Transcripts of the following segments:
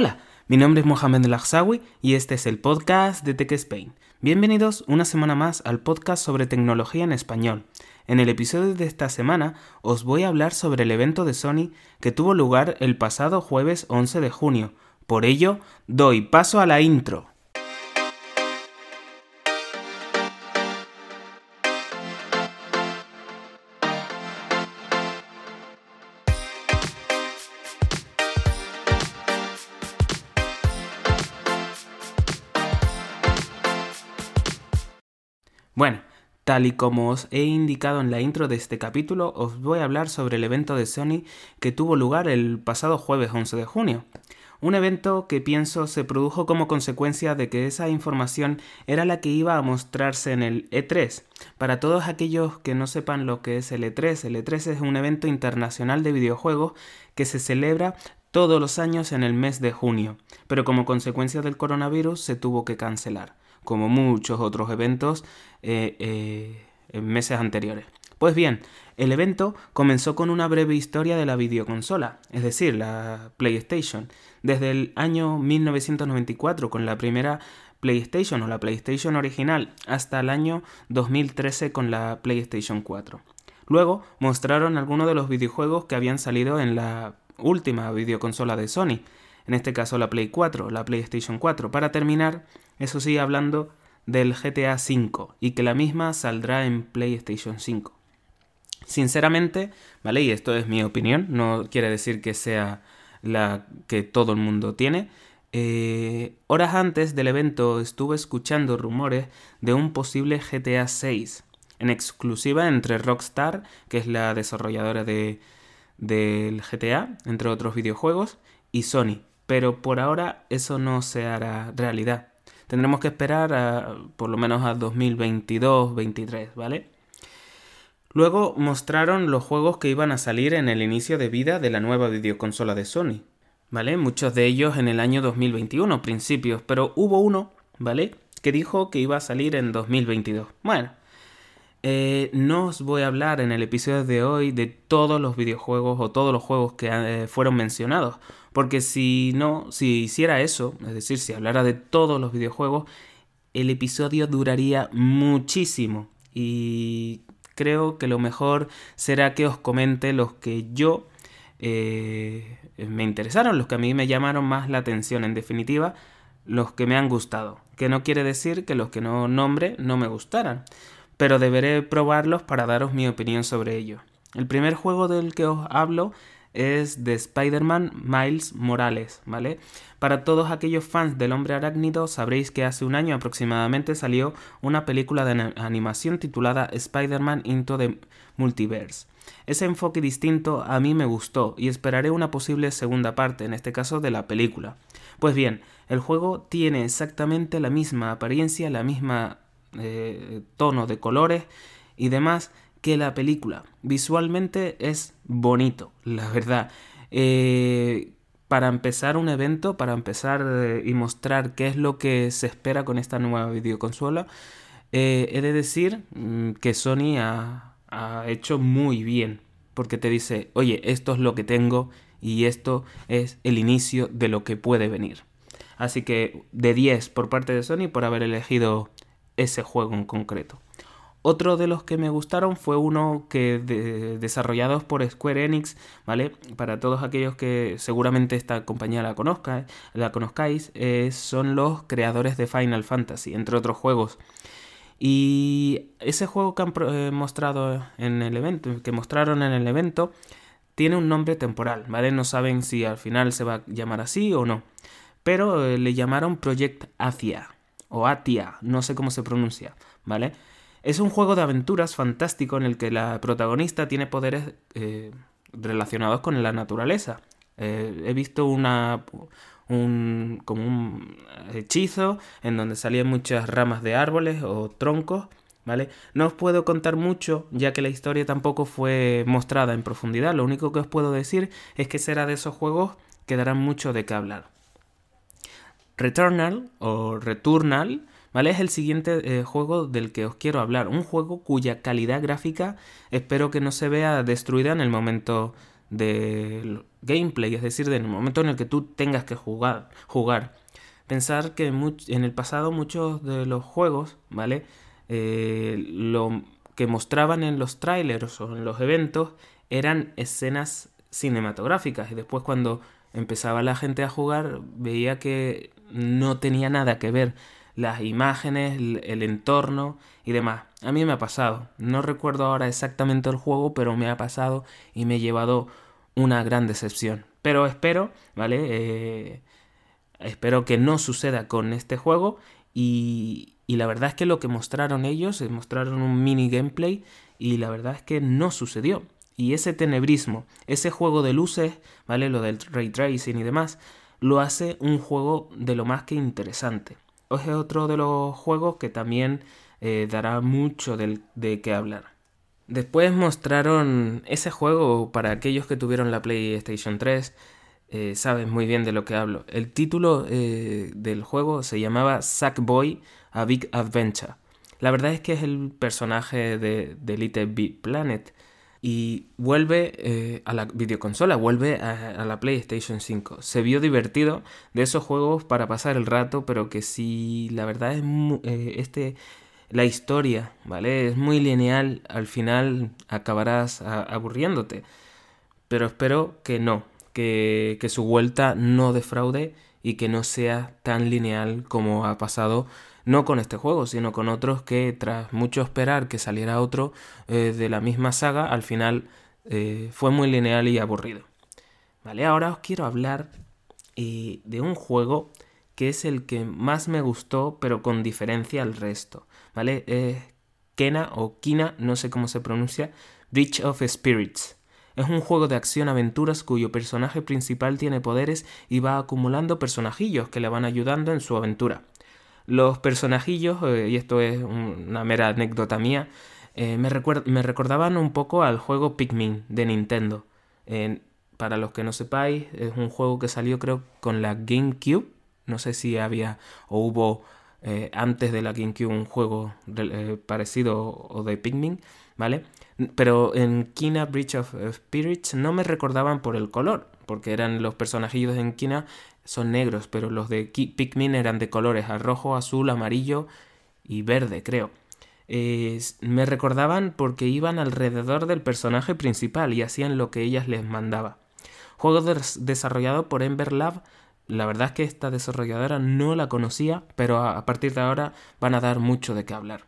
Hola, mi nombre es Mohamed Lagsawi y este es el podcast de Tech Spain. Bienvenidos una semana más al podcast sobre tecnología en español. En el episodio de esta semana os voy a hablar sobre el evento de Sony que tuvo lugar el pasado jueves 11 de junio. Por ello, doy paso a la intro. Bueno, tal y como os he indicado en la intro de este capítulo, os voy a hablar sobre el evento de Sony que tuvo lugar el pasado jueves 11 de junio. Un evento que pienso se produjo como consecuencia de que esa información era la que iba a mostrarse en el E3. Para todos aquellos que no sepan lo que es el E3, el E3 es un evento internacional de videojuegos que se celebra todos los años en el mes de junio, pero como consecuencia del coronavirus se tuvo que cancelar como muchos otros eventos eh, eh, en meses anteriores. Pues bien, el evento comenzó con una breve historia de la videoconsola, es decir, la PlayStation, desde el año 1994 con la primera PlayStation o la PlayStation original hasta el año 2013 con la PlayStation 4. Luego mostraron algunos de los videojuegos que habían salido en la última videoconsola de Sony, en este caso la Play 4, la PlayStation 4, para terminar eso sí, hablando del GTA V y que la misma saldrá en PlayStation 5. Sinceramente, ¿vale? Y esto es mi opinión, no quiere decir que sea la que todo el mundo tiene. Eh, horas antes del evento estuve escuchando rumores de un posible GTA 6 en exclusiva entre Rockstar, que es la desarrolladora de, del GTA, entre otros videojuegos, y Sony. Pero por ahora eso no se hará realidad tendremos que esperar a, por lo menos a 2022-23, ¿vale? Luego mostraron los juegos que iban a salir en el inicio de vida de la nueva videoconsola de Sony, ¿vale? Muchos de ellos en el año 2021, principios, pero hubo uno, ¿vale? Que dijo que iba a salir en 2022. Bueno, eh, no os voy a hablar en el episodio de hoy de todos los videojuegos o todos los juegos que eh, fueron mencionados, porque si no, si hiciera eso, es decir, si hablara de todos los videojuegos, el episodio duraría muchísimo. Y creo que lo mejor será que os comente los que yo eh, me interesaron, los que a mí me llamaron más la atención, en definitiva, los que me han gustado, que no quiere decir que los que no nombre no me gustaran pero deberé probarlos para daros mi opinión sobre ello. El primer juego del que os hablo es de Spider-Man Miles Morales, ¿vale? Para todos aquellos fans del hombre arácnido sabréis que hace un año aproximadamente salió una película de animación titulada Spider-Man Into the Multiverse. Ese enfoque distinto a mí me gustó y esperaré una posible segunda parte, en este caso de la película. Pues bien, el juego tiene exactamente la misma apariencia, la misma eh, tono de colores y demás que la película. Visualmente es bonito, la verdad. Eh, para empezar un evento, para empezar eh, y mostrar qué es lo que se espera con esta nueva videoconsola, he de decir mm, que Sony ha, ha hecho muy bien, porque te dice, oye, esto es lo que tengo y esto es el inicio de lo que puede venir. Así que de 10 por parte de Sony por haber elegido ese juego en concreto. Otro de los que me gustaron fue uno que desarrollados por Square Enix, ¿vale? Para todos aquellos que seguramente esta compañía la conozca, la conozcáis, eh, son los creadores de Final Fantasy, entre otros juegos. Y ese juego que han eh, mostrado en el evento, que mostraron en el evento, tiene un nombre temporal, ¿vale? No saben si al final se va a llamar así o no. Pero eh, le llamaron Project Asia o Atia, no sé cómo se pronuncia, ¿vale? Es un juego de aventuras fantástico en el que la protagonista tiene poderes eh, relacionados con la naturaleza. Eh, he visto una, un, como un hechizo en donde salían muchas ramas de árboles o troncos, ¿vale? No os puedo contar mucho ya que la historia tampoco fue mostrada en profundidad. Lo único que os puedo decir es que será de esos juegos que darán mucho de qué hablar. Returnal o Returnal, ¿vale? Es el siguiente eh, juego del que os quiero hablar. Un juego cuya calidad gráfica espero que no se vea destruida en el momento de gameplay, es decir, en el momento en el que tú tengas que jugar. jugar. Pensar que en el pasado muchos de los juegos, ¿vale? Eh, lo que mostraban en los trailers o en los eventos eran escenas cinematográficas y después cuando empezaba la gente a jugar veía que no tenía nada que ver las imágenes, el, entorno y demás. A mí me ha pasado. No recuerdo ahora exactamente el juego, pero me ha pasado y me he llevado una gran decepción. Pero espero, ¿vale? Eh, espero que no suceda con este juego y, y la verdad es que lo que mostraron ellos, eh, mostraron un mini gameplay y la verdad es que no sucedió. Y ese tenebrismo, ese juego de luces, ¿vale? Lo del ray tracing y demás, lo hace un juego de lo más que interesante. Es otro de los juegos que también eh, dará mucho de qué hablar. Después mostraron ese juego para aquellos que tuvieron la PlayStation 3. Eh, saben muy bien de lo que hablo. El título eh, del juego se llamaba Sackboy A Big Adventure. La verdad es que es el personaje de, de Little Big Planet y vuelve eh, a la videoconsola, vuelve a, la PlayStation 5. Se vio divertido de esos juegos para pasar el rato, pero que si la verdad es eh, este la historia, ¿vale? Es muy lineal, al final acabarás aburriéndote. Pero espero que no, que, que su vuelta no defraude y que no sea tan lineal como ha pasado no con este juego, sino con otros que tras mucho esperar que saliera otro eh, de la misma saga, al final eh, fue muy lineal y aburrido. Vale, ahora os quiero hablar eh, de un juego que es el que más me gustó, pero con diferencia al resto. ¿Vale? Es Kena o Kina, no sé cómo se pronuncia, Bridge of Spirits. Es un juego de acción-aventuras cuyo personaje principal tiene poderes y va acumulando personajillos que le van ayudando en su aventura. Los personajillos, eh, y esto es una mera anécdota mía, eh, me, me, recordaban un poco al juego Pikmin de Nintendo. para los que no sepáis, es un juego que salió creo con la GameCube. No sé si había o hubo eh, antes de la GameCube un juego parecido o de Pikmin, ¿vale? Pero en Kina Bridge of Spirits no me recordaban por el color, porque eran los personajillos en Kina son negros, pero los de Pikmin eran de colores rojo, azul, amarillo y verde, creo. me recordaban porque iban alrededor del personaje principal y hacían lo que ellas les mandaba. Juego desarrollado por Ember Lab. La verdad es que esta desarrolladora no la conocía, pero a, partir de ahora van a dar mucho de qué hablar.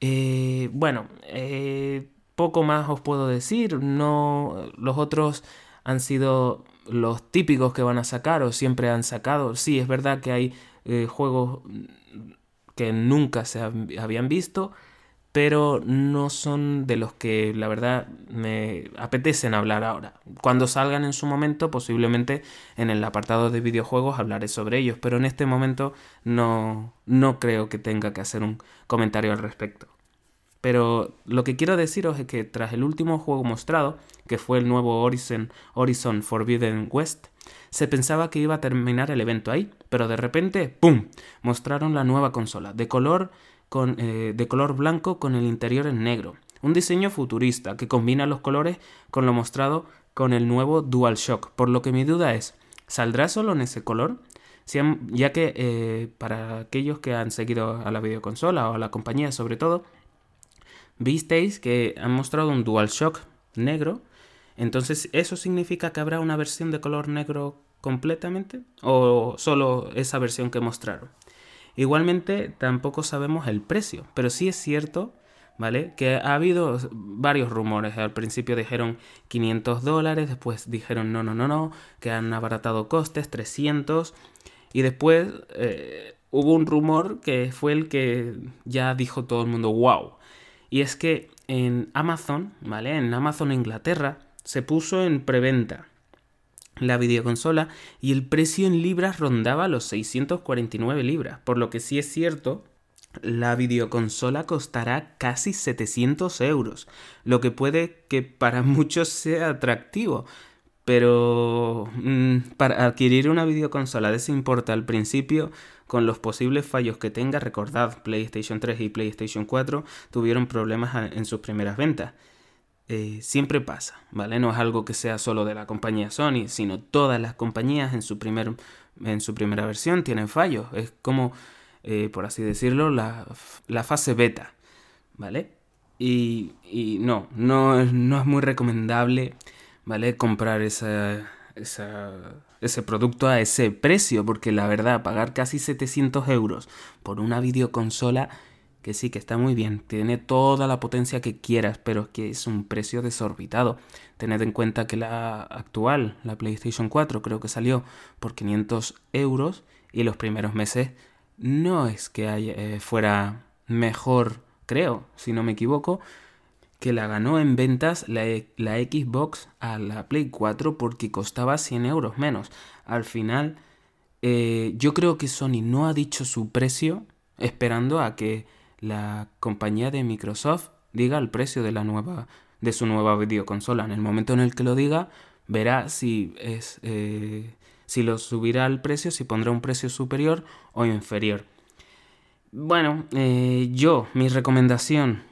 Eh, bueno, eh, poco más os puedo decir. No, los otros han sido los típicos que van a sacar o siempre han sacado. Sí, es verdad que hay eh, juegos que nunca se habían visto, pero no son de los que la verdad me apetecen hablar ahora. Cuando salgan en su momento, posiblemente en el apartado de videojuegos hablaré sobre ellos, pero en este momento no, no creo que tenga que hacer un comentario al respecto. Pero lo que quiero deciros es que tras el último juego mostrado, que fue el nuevo Horizon, Horizon Forbidden West, se pensaba que iba a terminar el evento ahí, pero de repente, ¡pum!, mostraron la nueva consola, de color, con, eh, de color blanco con el interior en negro. Un diseño futurista que combina los colores con lo mostrado con el nuevo DualShock, por lo que mi duda es, ¿saldrá solo en ese color? ya que eh, para aquellos que han seguido a la videoconsola o a la compañía sobre todo, visteis que han mostrado un DualShock negro. Entonces, ¿eso significa que habrá una versión de color negro completamente? ¿O solo esa versión que mostraron? Igualmente, tampoco sabemos el precio, pero sí es cierto, ¿vale? Que ha habido varios rumores. Al principio dijeron 500 dólares, después dijeron no, no, no, no, que han abaratado costes, 300. Y después eh, hubo un rumor que fue el que ya dijo todo el mundo, wow, y es que en Amazon, ¿vale? En Amazon Inglaterra se puso en preventa la videoconsola y el precio en libras rondaba los 649 libras, por lo que sí es cierto, la videoconsola costará casi 700 euros, lo que puede que para muchos sea atractivo, pero mm, para adquirir una videoconsola de ese importe al principio con los posibles fallos que tenga, recordad, PlayStation 3 y PlayStation 4 tuvieron problemas en sus primeras ventas. eh, siempre pasa, ¿vale? No es algo que sea solo de la compañía Sony, sino todas las compañías en su, primer, en su primera versión tienen fallos. Es como, eh, por así decirlo, la, fase beta, ¿vale? Y, y no, no, no, es muy recomendable, ¿vale? Comprar ese producto a ese precio, porque la verdad, pagar casi 700 euros por una videoconsola que sí, que está muy bien, tiene toda la potencia que quieras, pero es que es un precio desorbitado. Tened en cuenta que la actual, la PlayStation 4, creo que salió por 500 euros y los primeros meses no es que eh, fuera mejor, creo, si no me equivoco, que la ganó en ventas la, la Xbox a la Play 4 porque costaba 100 euros menos. Al final, eh, yo creo que Sony no ha dicho su precio esperando a que la compañía de Microsoft diga el precio de la nueva de su nueva videoconsola. En el momento en el que lo diga, verá si es eh, si lo subirá al precio, si pondrá un precio superior o inferior. Bueno, eh, yo, mi recomendación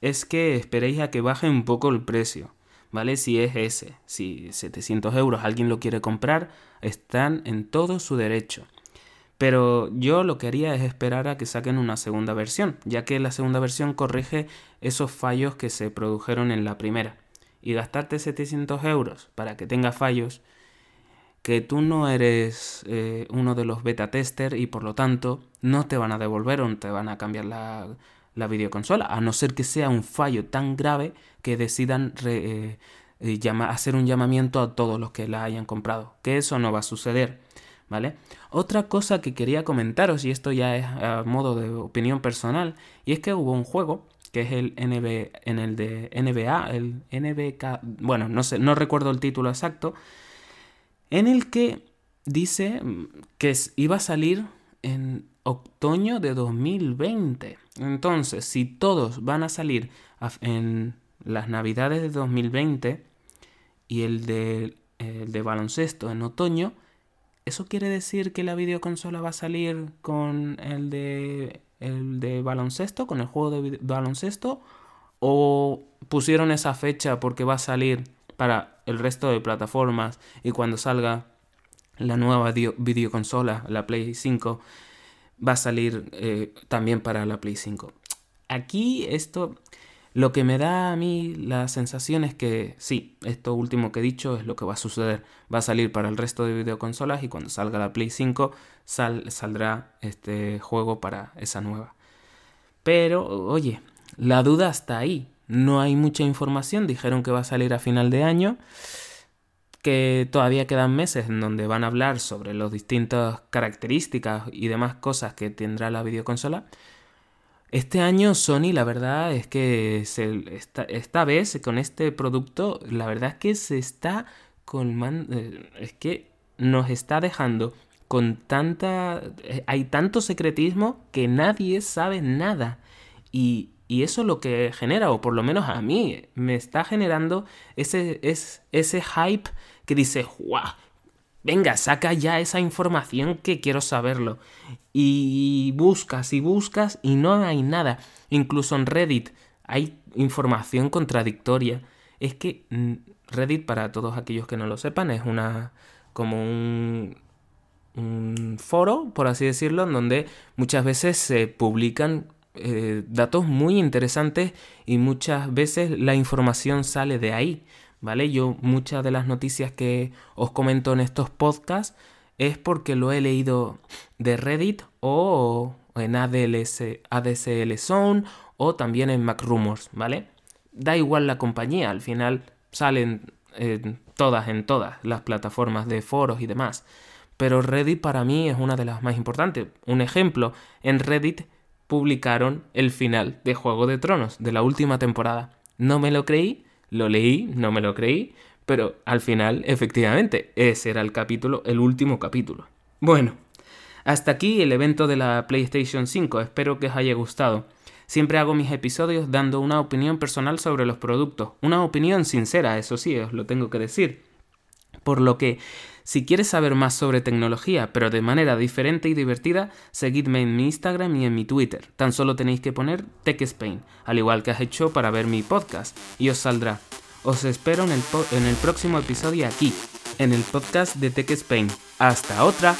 es que esperéis a que baje un poco el precio, ¿vale? Si es ese, si 700 euros alguien lo quiere comprar, están en todo su derecho. Pero yo lo que haría es esperar a que saquen una segunda versión, ya que la segunda versión corrige esos fallos que se produjeron en la primera. Y gastarte 700 euros para que tenga fallos, que tú no eres eh, uno de los beta tester y por lo tanto no te van a devolver o te van a cambiar la, videoconsola, a no ser que sea un fallo tan grave que decidan eh, eh, hacer un llamamiento a todos los que la hayan comprado, que eso no va a suceder. ¿vale? Otra cosa que quería comentaros, y esto ya es a modo de opinión personal, y es que hubo un juego que es el NB, en el de NBA, el NBK, bueno, no sé, no recuerdo el título exacto, en el que dice que iba a salir en otoño de 2020. Entonces, si todos van a salir en las navidades de 2020 y el de, baloncesto en otoño, ¿Eso quiere decir que la videoconsola va a salir con el de, el de baloncesto, con el juego de baloncesto? ¿O pusieron esa fecha porque va a salir para el resto de plataformas y cuando salga la nueva videoconsola, la Play 5, va a salir eh, también para la Play 5? Aquí esto lo que me da a mí la sensación es que sí, esto último que he dicho es lo que va a suceder. Va a salir para el resto de videoconsolas y cuando salga la Play 5 saldrá este juego para esa nueva. Pero, oye, la duda está ahí. No hay mucha información. Dijeron que va a salir a final de año. Que todavía quedan meses en donde van a hablar sobre las distintas características y demás cosas que tendrá la videoconsola. Este año Sony, la verdad es que esta, vez con este producto, la verdad es que se está colmando, eh, es que nos está dejando con tanta, eh, hay tanto secretismo que nadie sabe nada. Y, y eso lo que genera, o por lo menos a mí, me está generando ese, es, ese hype que dice, ¡guau! venga, saca ya esa información que quiero saberlo. Y buscas y buscas y no hay nada. Incluso en Reddit hay información contradictoria. Es que mm, Reddit, para todos aquellos que no lo sepan, es una como un, un foro, por así decirlo, en donde muchas veces se publican eh, datos muy interesantes y muchas veces la información sale de ahí. ¿vale? Yo muchas de las noticias que os comento en estos podcasts es porque lo he leído de Reddit o en ADLS, ADSL Zone o también en MacRumors, ¿vale? Da igual la compañía, al final salen todas en todas las plataformas de foros y demás. Pero Reddit para mí es una de las más importantes. Un ejemplo, en Reddit publicaron el final de Juego de Tronos de la última temporada. No me lo creí, lo leí, no me lo creí, pero al final, efectivamente, ese era el capítulo, el último capítulo. Bueno, hasta aquí el evento de la PlayStation 5, espero que os haya gustado. Siempre hago mis episodios dando una opinión personal sobre los productos, una opinión sincera, eso sí, os lo tengo que decir. Por lo que, Si quieres saber más sobre tecnología, pero de manera diferente y divertida, seguidme en mi Instagram y en mi Twitter. Tan solo tenéis que poner TechSpain, al igual que has hecho para ver mi podcast, y os saldrá. Os espero en el, en el próximo episodio aquí, en el podcast de TechSpain. ¡Hasta otra!